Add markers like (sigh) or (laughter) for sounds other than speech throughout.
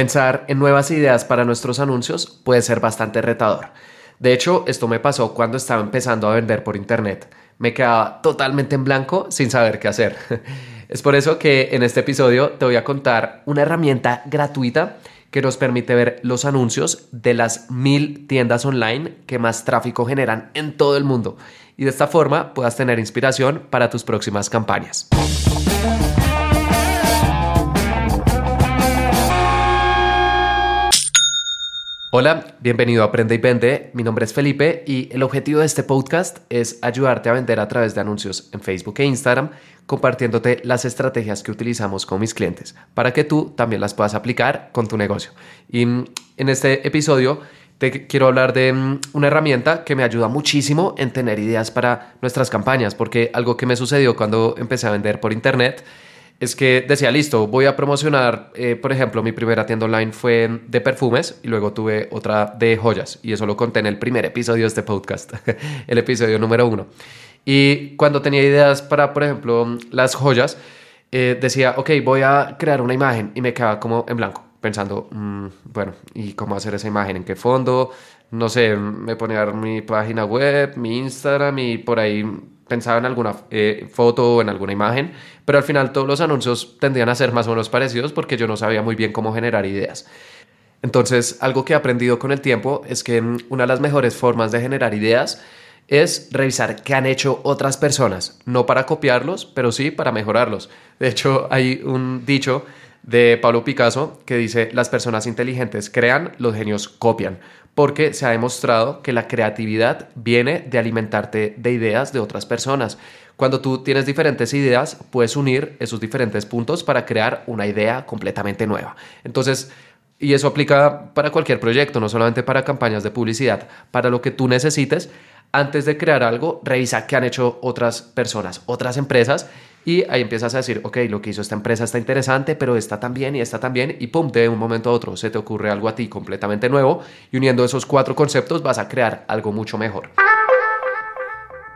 Pensar en nuevas ideas para nuestros anuncios puede ser bastante retador. De hecho, esto me pasó cuando estaba empezando a vender por internet. Me quedaba totalmente en blanco sin saber qué hacer. (laughs) Es por eso que en este episodio te voy a contar una herramienta gratuita que nos permite ver los anuncios de las mil tiendas online que más tráfico generan en todo el mundo y de esta forma puedas tener inspiración para tus próximas campañas. Hola, bienvenido a Aprende y Vende. Mi nombre es Felipe y el objetivo de este podcast es ayudarte a vender a través de anuncios en Facebook e Instagram, compartiéndote las estrategias que utilizamos con mis clientes para que tú también las puedas aplicar con tu negocio. Y en este episodio te quiero hablar de mm, una herramienta que me ayuda muchísimo en tener ideas para nuestras campañas, porque algo que me sucedió cuando empecé a vender por internet es que decía, listo, voy a promocionar, eh, por ejemplo, mi primera tienda online fue de perfumes y luego tuve otra de joyas y eso lo conté en el primer episodio de este podcast, (laughs) el episodio número uno. Y cuando tenía ideas para, por ejemplo, las joyas, eh, decía, ok, voy a crear una imagen y me quedaba como en blanco, pensando, mm, bueno, ¿y cómo hacer esa imagen? ¿En qué fondo? No sé, me ponía mi página web, mi Instagram y por ahí pensaba en alguna eh, foto o en alguna imagen, pero al final todos los anuncios tendían a ser más o menos parecidos porque yo no sabía muy bien cómo generar ideas. Entonces, algo que he aprendido con el tiempo es que una de las mejores formas de generar ideas es revisar qué han hecho otras personas, no para copiarlos, pero sí para mejorarlos. De hecho, hay un dicho de Pablo Picasso que dice, las personas inteligentes crean, los genios copian porque se ha demostrado que la creatividad viene de alimentarte de ideas de otras personas. Cuando tú tienes diferentes ideas, puedes unir esos diferentes puntos para crear una idea completamente nueva. Entonces, y eso aplica para cualquier proyecto, no solamente para campañas de publicidad, para lo que tú necesites. Antes de crear algo, revisa qué han hecho otras personas, otras empresas y ahí empiezas a decir, ok, lo que hizo esta empresa está interesante, pero está también y está también, y pum, de un momento a otro se te ocurre algo a ti completamente nuevo, y uniendo esos cuatro conceptos vas a crear algo mucho mejor.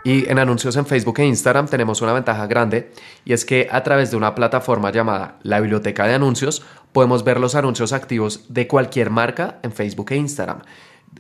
Y en anuncios en Facebook e Instagram tenemos una ventaja grande y es que a través de una plataforma llamada la biblioteca de anuncios podemos ver los anuncios activos de cualquier marca en Facebook e Instagram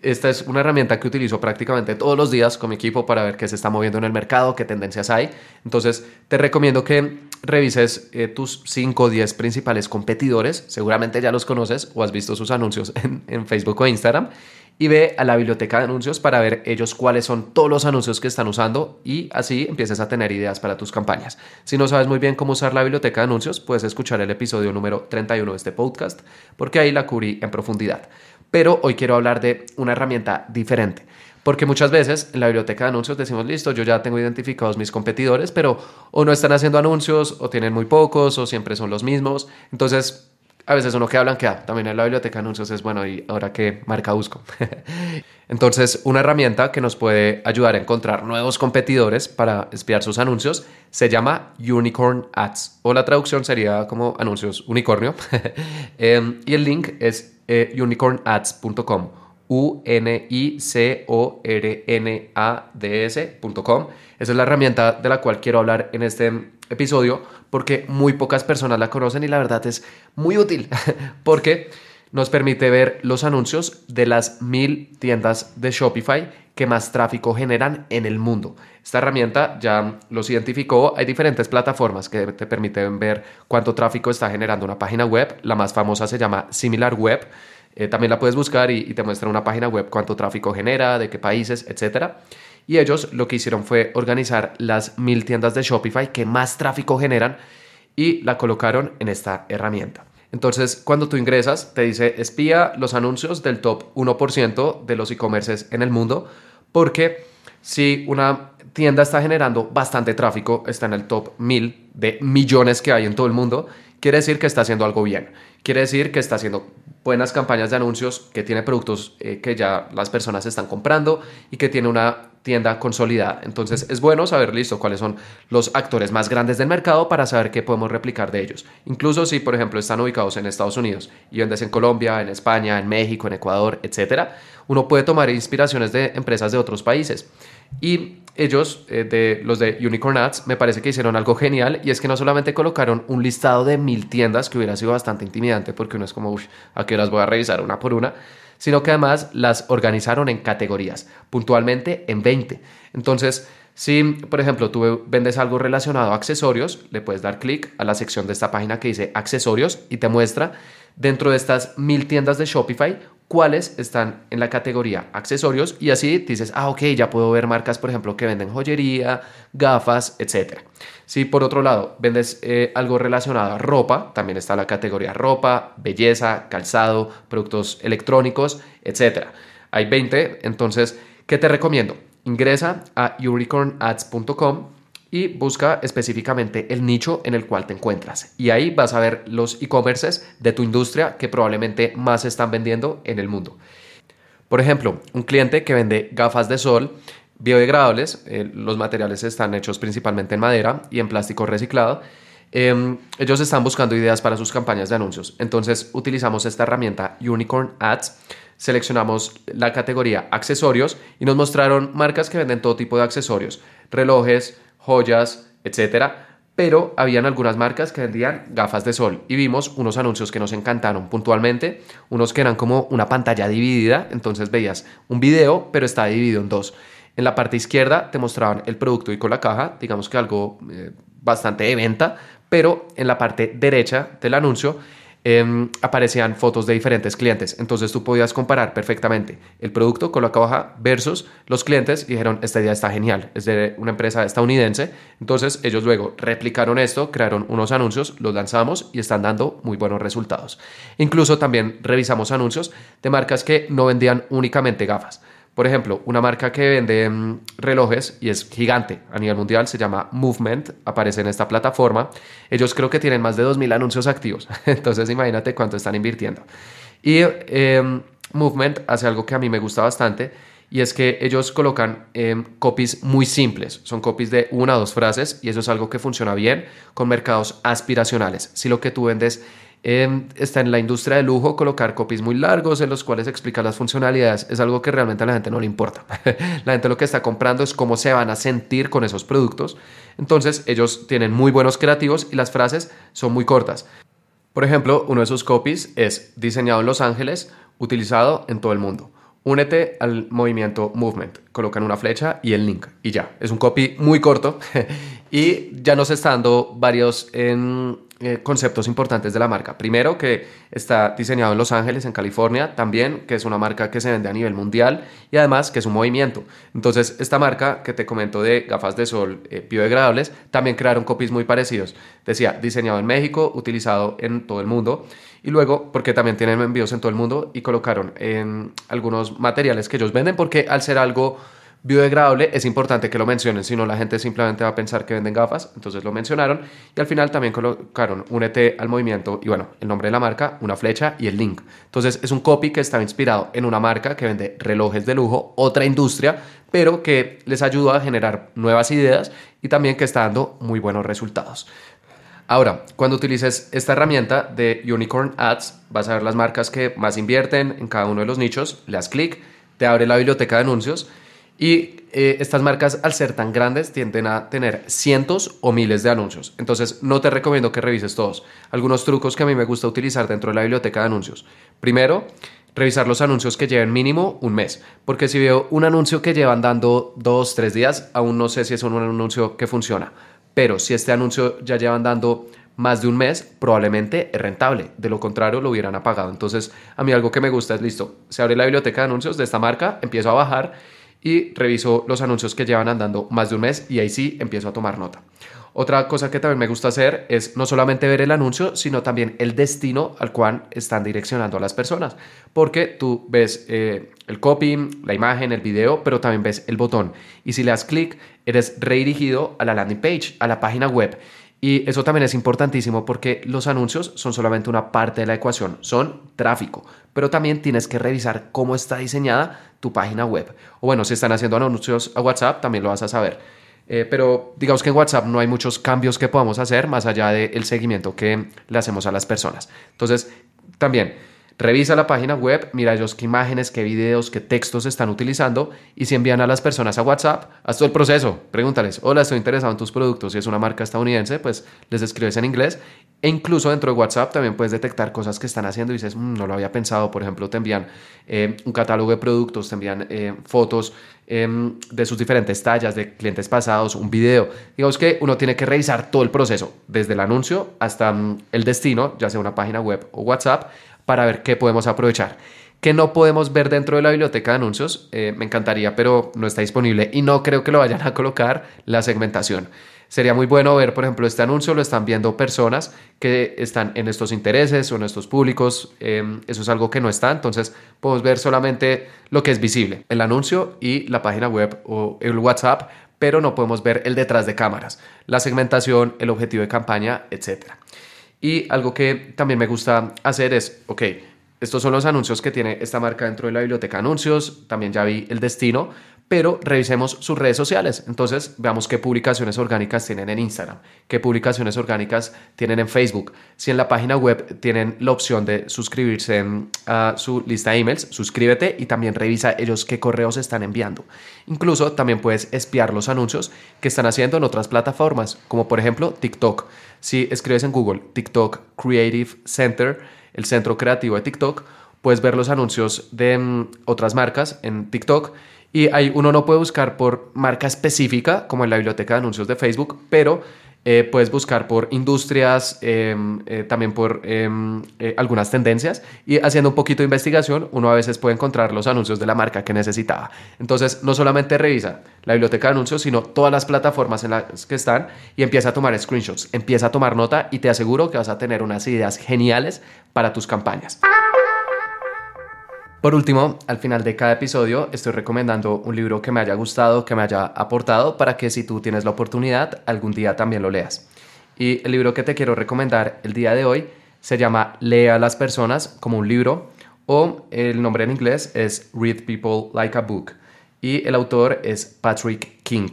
esta es una herramienta que utilizo prácticamente todos los días con mi equipo para ver qué se está moviendo en el mercado, qué tendencias hay. Entonces, te recomiendo que revises eh, tus 5 o 10 principales competidores. Seguramente ya los conoces o has visto sus anuncios (laughs) en, Facebook o Instagram. Y ve a la biblioteca de anuncios para ver ellos cuáles son todos los anuncios que están usando y así empieces a tener ideas para tus campañas. Si no sabes muy bien cómo usar la biblioteca de anuncios, puedes escuchar el episodio número 31 de este podcast porque ahí la cubrí en profundidad pero hoy quiero hablar de una herramienta diferente. Porque muchas veces en la biblioteca de anuncios decimos, listo, yo ya tengo identificados mis competidores, pero o no están haciendo anuncios, o tienen muy pocos, o siempre son los mismos. Entonces, a veces uno que queda. También en la biblioteca de anuncios es bueno, y ahora qué marca busco. (laughs) Entonces, una herramienta que nos puede ayudar a encontrar nuevos competidores para espiar sus anuncios se llama Unicorn Ads, o la traducción sería como anuncios unicornio. (laughs) Em, y el link es eh, unicornads.com. U-N-I-C-O-R-N-A-D-S.com. Esa es la herramienta de la cual quiero hablar en este episodio porque muy pocas personas la conocen y la verdad es muy útil (laughs) porque nos permite ver los anuncios de las mil tiendas de Shopify que más tráfico generan en el mundo. Esta herramienta ya los identificó. Hay diferentes plataformas que te permiten ver cuánto tráfico está generando una página web. La más famosa se llama Similar Web. Eh, también la puedes buscar y, te muestra una página web cuánto tráfico genera, de qué países, etc. Y ellos lo que hicieron fue organizar las mil tiendas de Shopify que más tráfico generan y la colocaron en esta herramienta. Entonces, cuando tú ingresas, te dice espía los anuncios del top 1% de los e-commerces en el mundo, porque si una tienda está generando bastante tráfico, está en el top 1000 de millones que hay en todo el mundo, quiere decir que está haciendo algo bien. Quiere decir que está haciendo buenas campañas de anuncios, que tiene productos eh, que ya las personas están comprando y que tiene una tienda consolidada. Entonces es bueno saber, listo, cuáles son los actores más grandes del mercado para saber qué podemos replicar de ellos. Incluso si, por ejemplo, están ubicados en Estados Unidos y vendes en Colombia, en España, en México, en Ecuador, etcétera, uno puede tomar inspiraciones de empresas de otros países. Y ellos, eh, de los de Unicorn Ads, me parece que hicieron algo genial y es que no solamente colocaron un listado de mil tiendas, que hubiera sido bastante intimidante porque uno es como, uff, ¿a qué horas voy a revisar una por una? Sino que además las organizaron en categorías, puntualmente en 20. Entonces, si, por ejemplo, tú vendes algo relacionado a accesorios, le puedes dar clic a la sección de esta página que dice accesorios y te muestra dentro de estas mil tiendas de Shopify cuáles están en la categoría accesorios y así dices, ah, ok, ya puedo ver marcas, por ejemplo, que venden joyería, gafas, etc. Si por otro lado vendes eh, algo relacionado a ropa, también está la categoría ropa, belleza, calzado, productos electrónicos, etc. Hay 20, entonces, ¿qué te recomiendo? Ingresa a unicornads.com y busca específicamente el nicho en el cual te encuentras. Y ahí vas a ver los e-commerces de tu industria que probablemente más están vendiendo en el mundo. Por ejemplo, un cliente que vende gafas de sol biodegradables, eh, los materiales están hechos principalmente en madera y en plástico reciclado. Em, ellos están buscando ideas para sus campañas de anuncios. Entonces utilizamos esta herramienta Unicorn Ads seleccionamos la categoría accesorios y nos mostraron marcas que venden todo tipo de accesorios, relojes, joyas, etcétera. Pero habían algunas marcas que vendían gafas de sol y vimos unos anuncios que nos encantaron puntualmente, unos que eran como una pantalla dividida, entonces veías un video, pero está dividido en dos. En la parte izquierda te mostraban el producto y con la caja, digamos que algo eh, bastante de venta, pero en la parte derecha del anuncio Em, aparecían fotos de diferentes clientes. Entonces tú podías comparar perfectamente el producto con la caja versus los clientes y dijeron, esta idea está genial, es de una empresa estadounidense. Entonces ellos luego replicaron esto, crearon unos anuncios, los lanzamos y están dando muy buenos resultados. Incluso también revisamos anuncios de marcas que no vendían únicamente gafas. Por ejemplo, una marca que vende mm, relojes y es gigante a nivel mundial, se llama Movement, aparece en esta plataforma. Ellos creo que tienen más de 2.000 anuncios activos, (laughs) entonces imagínate cuánto están invirtiendo. Y em, Movement hace algo que a mí me gusta bastante y es que ellos colocan em, copies muy simples, son copies de una o dos frases y eso es algo que funciona bien con mercados aspiracionales. Si lo que tú vendes Em, está en la industria de lujo colocar copies muy largos en los cuales explica las funcionalidades. Es algo que realmente a la gente no le importa. (laughs) la gente lo que está comprando es cómo se van a sentir con esos productos. Entonces ellos tienen muy buenos creativos y las frases son muy cortas. Por ejemplo, uno de sus copies es diseñado en Los Ángeles, utilizado en todo el mundo. Únete al movimiento Movement. Colocan una flecha y el link y ya. Es un copy muy corto (laughs) y ya nos está dando varios en eh, conceptos importantes de la marca. Primero, que está diseñado en Los Ángeles, en California, también que es una marca que se vende a nivel mundial y además que es un movimiento. Entonces, esta marca que te comento de gafas de sol eh, biodegradables, también crearon copies muy parecidos. Decía, diseñado en México, utilizado en todo el mundo. Y luego, porque también tienen envíos en todo el mundo y colocaron en algunos materiales que ellos venden, porque al ser algo biodegradable, es importante que lo mencionen, si no la gente simplemente va a pensar que venden gafas, entonces lo mencionaron y al final también colocaron únete al movimiento y bueno, el nombre de la marca, una flecha y el link. Entonces es un copy que estaba inspirado en una marca que vende relojes de lujo, otra industria, pero que les ayuda a generar nuevas ideas y también que está dando muy buenos resultados. Ahora, cuando utilices esta herramienta de Unicorn Ads, vas a ver las marcas que más invierten en cada uno de los nichos, le das clic, te abre la biblioteca de anuncios y eh, estas marcas, al ser tan grandes, tienden a tener cientos o miles de anuncios. Entonces, no te recomiendo que revises todos. Algunos trucos que a mí me gusta utilizar dentro de la biblioteca de anuncios. Primero, revisar los anuncios que lleven mínimo un mes. Porque si veo un anuncio que llevan dando dos, tres días, aún no sé si es un anuncio que funciona. Pero si este anuncio ya llevan dando más de un mes, probablemente es rentable. De lo contrario, lo hubieran apagado. Entonces, a mí algo que me gusta es listo. Se abre la biblioteca de anuncios de esta marca, empiezo a bajar y reviso los anuncios que llevan andando más de un mes y ahí sí empiezo a tomar nota. Otra cosa que también me gusta hacer es no solamente ver el anuncio, sino también el destino al cual están direccionando a las personas. Porque tú ves eh, el copy, la imagen, el video, pero también ves el botón. Y si le das clic, eres redirigido a la landing page, a la página web. Y eso también es importantísimo porque los anuncios son solamente una parte de la ecuación, son tráfico, pero también tienes que revisar cómo está diseñada tu página web. O bueno, si están haciendo anuncios a WhatsApp, también lo vas a saber. Eh, pero digamos que en WhatsApp no hay muchos cambios que podamos hacer más allá del seguimiento que le hacemos a las personas. Entonces, también Revisa la página web, mira ellos qué imágenes, qué videos, qué textos están utilizando y si envían a las personas a WhatsApp, haz todo el proceso. Pregúntales, hola, estoy interesado en tus productos. Si es una marca estadounidense, pues les escribes en inglés. E incluso dentro de WhatsApp también puedes detectar cosas que están haciendo y dices, mm, no lo había pensado. Por ejemplo, te envían eh, un catálogo de productos, te envían eh, fotos em, de sus diferentes tallas, de clientes pasados, un video. Digamos que uno tiene que revisar todo el proceso, desde el anuncio hasta mm, el destino, ya sea una página web o WhatsApp para ver qué podemos aprovechar. Que no podemos ver dentro de la biblioteca de anuncios, eh, me encantaría, pero no está disponible y no creo que lo vayan a colocar la segmentación. Sería muy bueno ver, por ejemplo, este anuncio lo están viendo personas que están en estos intereses o en estos públicos. Em, eso es algo que no está. Entonces, podemos ver solamente lo que es visible, el anuncio y la página web o el WhatsApp, pero no podemos ver el detrás de cámaras, la segmentación, el objetivo de campaña, etcétera. Y algo que también me gusta hacer es, ok, estos son los anuncios que tiene esta marca dentro de la biblioteca anuncios, también ya vi el destino, pero revisemos sus redes sociales. Entonces, veamos qué publicaciones orgánicas tienen en Instagram, qué publicaciones orgánicas tienen en Facebook. Si en la página web tienen la opción de suscribirse a su lista de emails, suscríbete y también revisa ellos qué correos están enviando. Incluso también puedes espiar los anuncios que están haciendo en otras plataformas, como por ejemplo TikTok. Si escribes en Google TikTok Creative Center, el centro creativo de TikTok, puedes ver los anuncios de mm, otras marcas en TikTok. Y ahí uno no puede buscar por marca específica, como en la biblioteca de anuncios de Facebook, pero eh, puedes buscar por industrias, em, eh, también por em, eh, algunas tendencias y haciendo un poquito de investigación, uno a veces puede encontrar los anuncios de la marca que necesitaba. Entonces, no solamente revisa la biblioteca de anuncios, sino todas las plataformas en las que están y empieza a tomar screenshots, empieza a tomar nota y te aseguro que vas a tener unas ideas geniales para tus campañas. Por último, al final de cada episodio estoy recomendando un libro que me haya gustado, que me haya aportado, para que si tú tienes la oportunidad, algún día también lo leas. Y el libro que te quiero recomendar el día de hoy se llama Lea a las personas como un libro o el nombre en inglés es Read People Like a Book y el autor es Patrick King.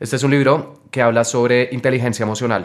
Este es un libro que habla sobre inteligencia emocional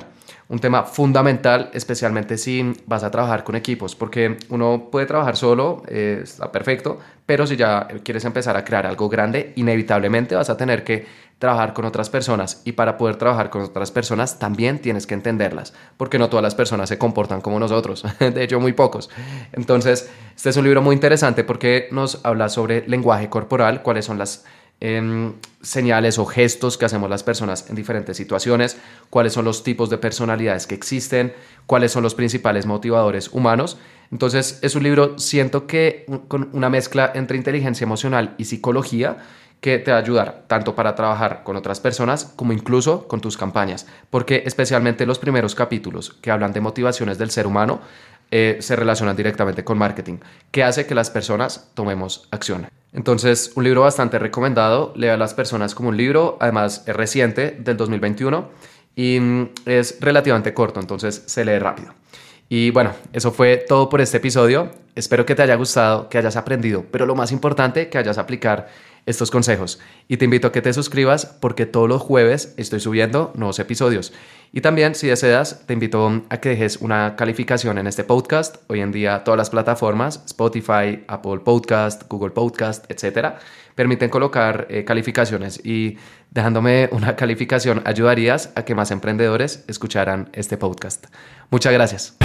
un tema fundamental, especialmente si vas a trabajar con equipos, porque uno puede trabajar solo, eh, está perfecto, pero si ya quieres empezar a crear algo grande, inevitablemente vas a tener que trabajar con otras personas y para poder trabajar con otras personas también tienes que entenderlas, porque no todas las personas se comportan como nosotros, (laughs) de hecho muy pocos. Entonces, este es un libro muy interesante porque nos habla sobre lenguaje corporal, cuáles son las Em, señales o gestos que hacemos las personas en diferentes situaciones, cuáles son los tipos de personalidades que existen, cuáles son los principales motivadores humanos. Entonces es un libro, siento que con una mezcla entre inteligencia emocional y psicología que te va a ayudar tanto para trabajar con otras personas como incluso con tus campañas, porque especialmente los primeros capítulos que hablan de motivaciones del ser humano eh, se relacionan directamente con marketing, que hace que las personas tomemos acción. Entonces, un libro bastante recomendado, lea a las personas como un libro, además es reciente, del 2021, y mm, es relativamente corto, entonces se lee rápido. Y bueno, eso fue todo por este episodio. Espero que te haya gustado, que hayas aprendido, pero lo más importante, que hayas aplicar estos consejos. Y te invito a que te suscribas porque todos los jueves estoy subiendo nuevos episodios. Y también, si deseas, te invito a que dejes una calificación en este podcast. Hoy en día todas las plataformas, Spotify, Apple Podcast, Google Podcast, etcétera, permiten colocar eh, calificaciones y dejándome una (laughs) calificación ayudarías a que más emprendedores escucharan este podcast. Muchas gracias.